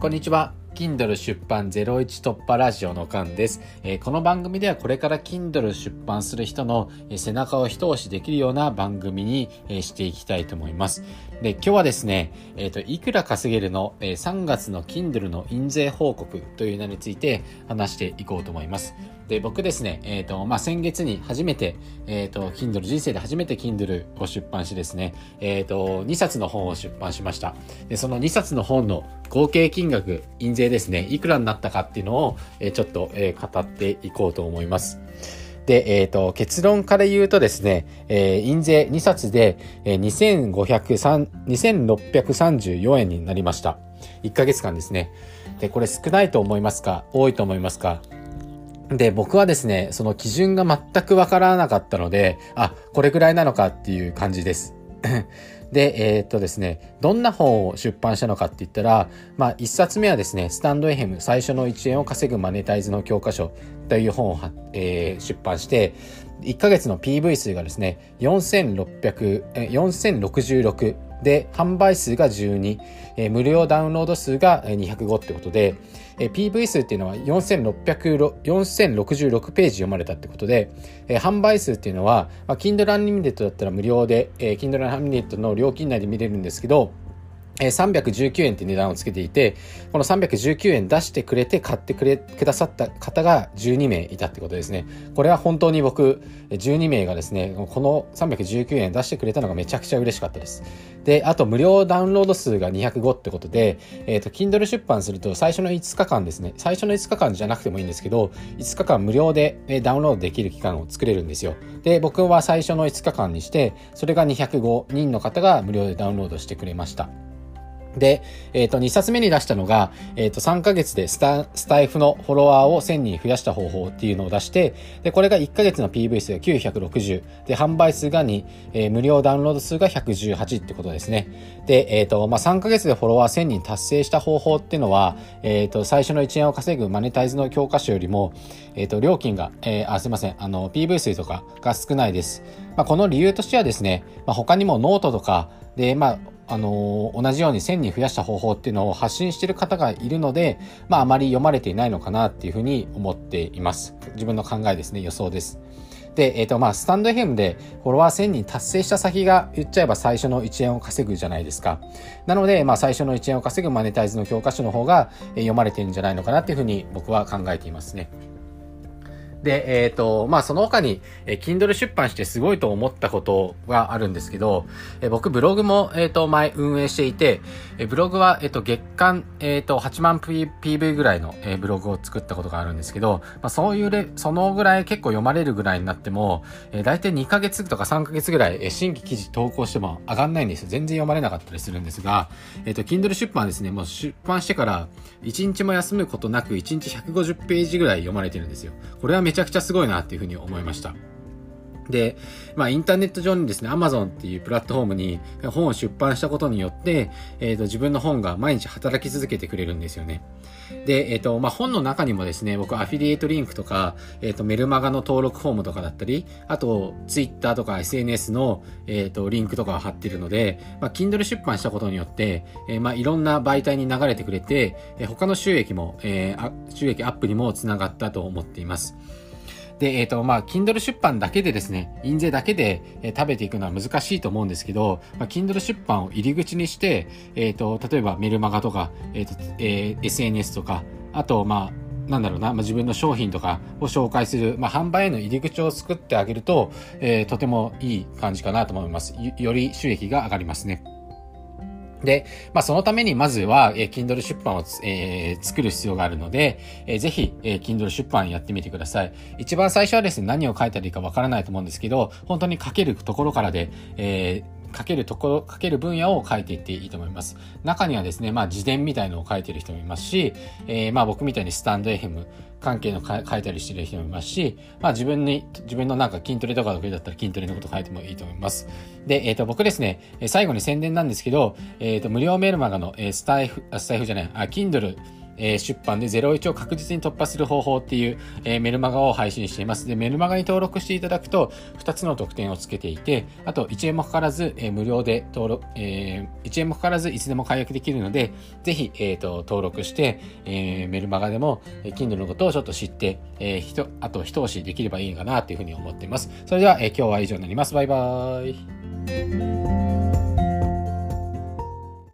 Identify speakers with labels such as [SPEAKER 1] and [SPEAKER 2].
[SPEAKER 1] こんにちは。Kindle 出版01突破ラジオのカンです、えー、この番組ではこれから Kindle 出版する人の、背中を一押しできるような番組に、えしていきたいと思います。で、今日はですね、えっ、ー、と、いくら稼げるの、え3月の Kindle の印税報告という名について話していこうと思います。で、僕ですね、えっ、ー、と、まあ、先月に初めて、えっ、と、Kindle、人生で初めて Kindle を出版しですね、えっ、と、2冊の本を出版しました。で、その2冊の本の合計金額、印税ですね、いくらになったかっていうのを、えちょっと、え語っていこうと思います。で、えっ、ー、と、結論から言うとですね、えー、印税2冊で、えー、2634円になりました。1ヶ月間ですね。で、これ少ないと思いますか？多いと思いますか？で、僕はですね、その基準が全くわからなかったので、あ、これぐらいなのかっていう感じです。で、えー、っとですね、どんな本を出版したのかって言ったら、まあ、一冊目はですね、スタンドエヘム最初の1円を稼ぐマネタイズの教科書という本を、えー、出版して、1ヶ月の PV 数がですね、4600、4066で、販売数が12、えー、無料ダウンロード数が205ってことで、えー、PV 数っていうのは4,604,066ページ読まれたってことで、えー、販売数っていうのは、まあ、Kindle Unlimited だったら無料で、えー、Kindle Unlimited の料金内で見れるんですけど、319円って値段をつけていて、この319円出してくれて買ってくれ、くださった方が12名いたってことですね。これは本当に僕、12名がですね、この319円出してくれたのがめちゃくちゃ嬉しかったです。で、あと無料ダウンロード数が205ってことで、えっ、ー、と、Kindle 出版すると最初の5日間ですね、最初の5日間じゃなくてもいいんですけど、5日間無料でダウンロードできる期間を作れるんですよ。で、僕は最初の5日間にして、それが205人の方が無料でダウンロードしてくれました。で、えっ、ー、と、2冊目に出したのが、えっ、ー、と、3ヶ月でスタ、スタイフのフォロワーを1000人増やした方法っていうのを出して、で、これが1ヶ月の PV 数が960、で、販売数が2、えー、無料ダウンロード数が118ってことですね。で、えっ、と、まあ、3ヶ月でフォロワー1000人達成した方法っていうのは、えっ、と、最初の1円を稼ぐマネタイズの教科書よりも、えっ、と、料金が、えあ、すいません、あの、PV 数とかが少ないです。まあ、この理由としてはですね、まあ、他にもノートとか、で、まあ、あの同じように1000人増やした方法っていうのを発信してる方がいるので、まあ、あまり読まれていないのかなっていうふうに思っています。自分の考えですね、予想です。で、えっ、ー、と、まあ、スタンド FM でフォロワー1000人達成した先が言っちゃえば最初の1円を稼ぐじゃないですか。なので、まあ、最初の1円を稼ぐマネタイズの教科書の方が読まれてるんじゃないのかなっていうふうに僕は考えていますね。で、えっ、ー、と、まあ、その他に、えー、Kindle 出版してすごいと思ったことがあるんですけど、えー、僕ブログも、えっ、ー、と、前運営していて、えー、ブログは、えっ、ー、と、月間、えっ、ー、と、8万 PV ぐらいの、えー、ブログを作ったことがあるんですけど、まあ、そういうレ、そのぐらい結構読まれるぐらいになっても、えー、大体2ヶ月とか3ヶ月ぐらい、えー、新規記事投稿しても上がんないんですよ。全然読まれなかったりするんですが、えっ、ー、と、Kindle 出版ですね、もう出版してから1日も休むことなく1日150ページぐらい読まれてるんですよ。これはめちゃくちゃすごいなっていうふうに思いました。で、まあ、インターネット上にですね、Amazon っていうプラットフォームに本を出版したことによって、えっ、ー、と、自分の本が毎日働き続けてくれるんですよね。で、えっ、ー、と、まあ、本の中にもですね、僕アフィリエイトリンクとか、えっ、ー、と、メルマガの登録フォームとかだったり、あと、Twitter とか SNS の、えっ、と、リンクとかを貼ってるので、まあ、Kindle 出版したことによって、えまあ、いろんな媒体に流れてくれて、え他の収益も、えー収益アップにもつながったと思っています。で、えっ、ー、と、まあ、Kindle 出版だけでですね、印税だけで、えー、食べていくのは難しいと思うんですけど、まあ、Kindle 出版を入り口にして、えっ、ー、と、例えばメルマガとか、えっ、と、え SNS とか、あと、まあ、なんだろうな、まあ、自分の商品とかを紹介する、まあ、販売への入り口を作ってあげると、えー、とてもいい感じかなと思います。より収益が上がりますね。で、まあ、そのためにまずは、えー、Kindle 出版を、えー、作る必要があるので、えー、ぜひ、えー、Kindle 出版やってみてください。一番最初はですね、何を書いたらいいかわからないと思うんですけど、本当に書けるところからで、えー書けるところ、書ける分野を書いていっていいと思います。中にはですね、まあ自伝みたいのを書いてる人もいますし、えー、まあ僕みたいにスタンド FM 関係の書いたりしてる人もいますし、まあ自分に、自分のなんか筋トレとか得意だったら筋トレのこと書いてもいいと思います。で、えっ、ー、と、僕ですね、最後に宣伝なんですけど、えっ、ー、と、無料メールマガの、えー、スタイフ、スタイフじゃない、あ、Kindle え、出版で01を確実に突破する方法っていう、え、メルマガを配信しています。で、メルマガに登録していただくと、2つの特典をつけていて、あと1円もかからず、え、無料で登録、えー、1円もかからずいつでも解約できるので、ぜひ、え、ー、と、登録して、え、メルマガでも、えー、Kindle のことをちょっと知って、えー、ひと、あと一押しできればいいかなというふうに思っています。それでは、え、今日は以上になります。バイバーイ。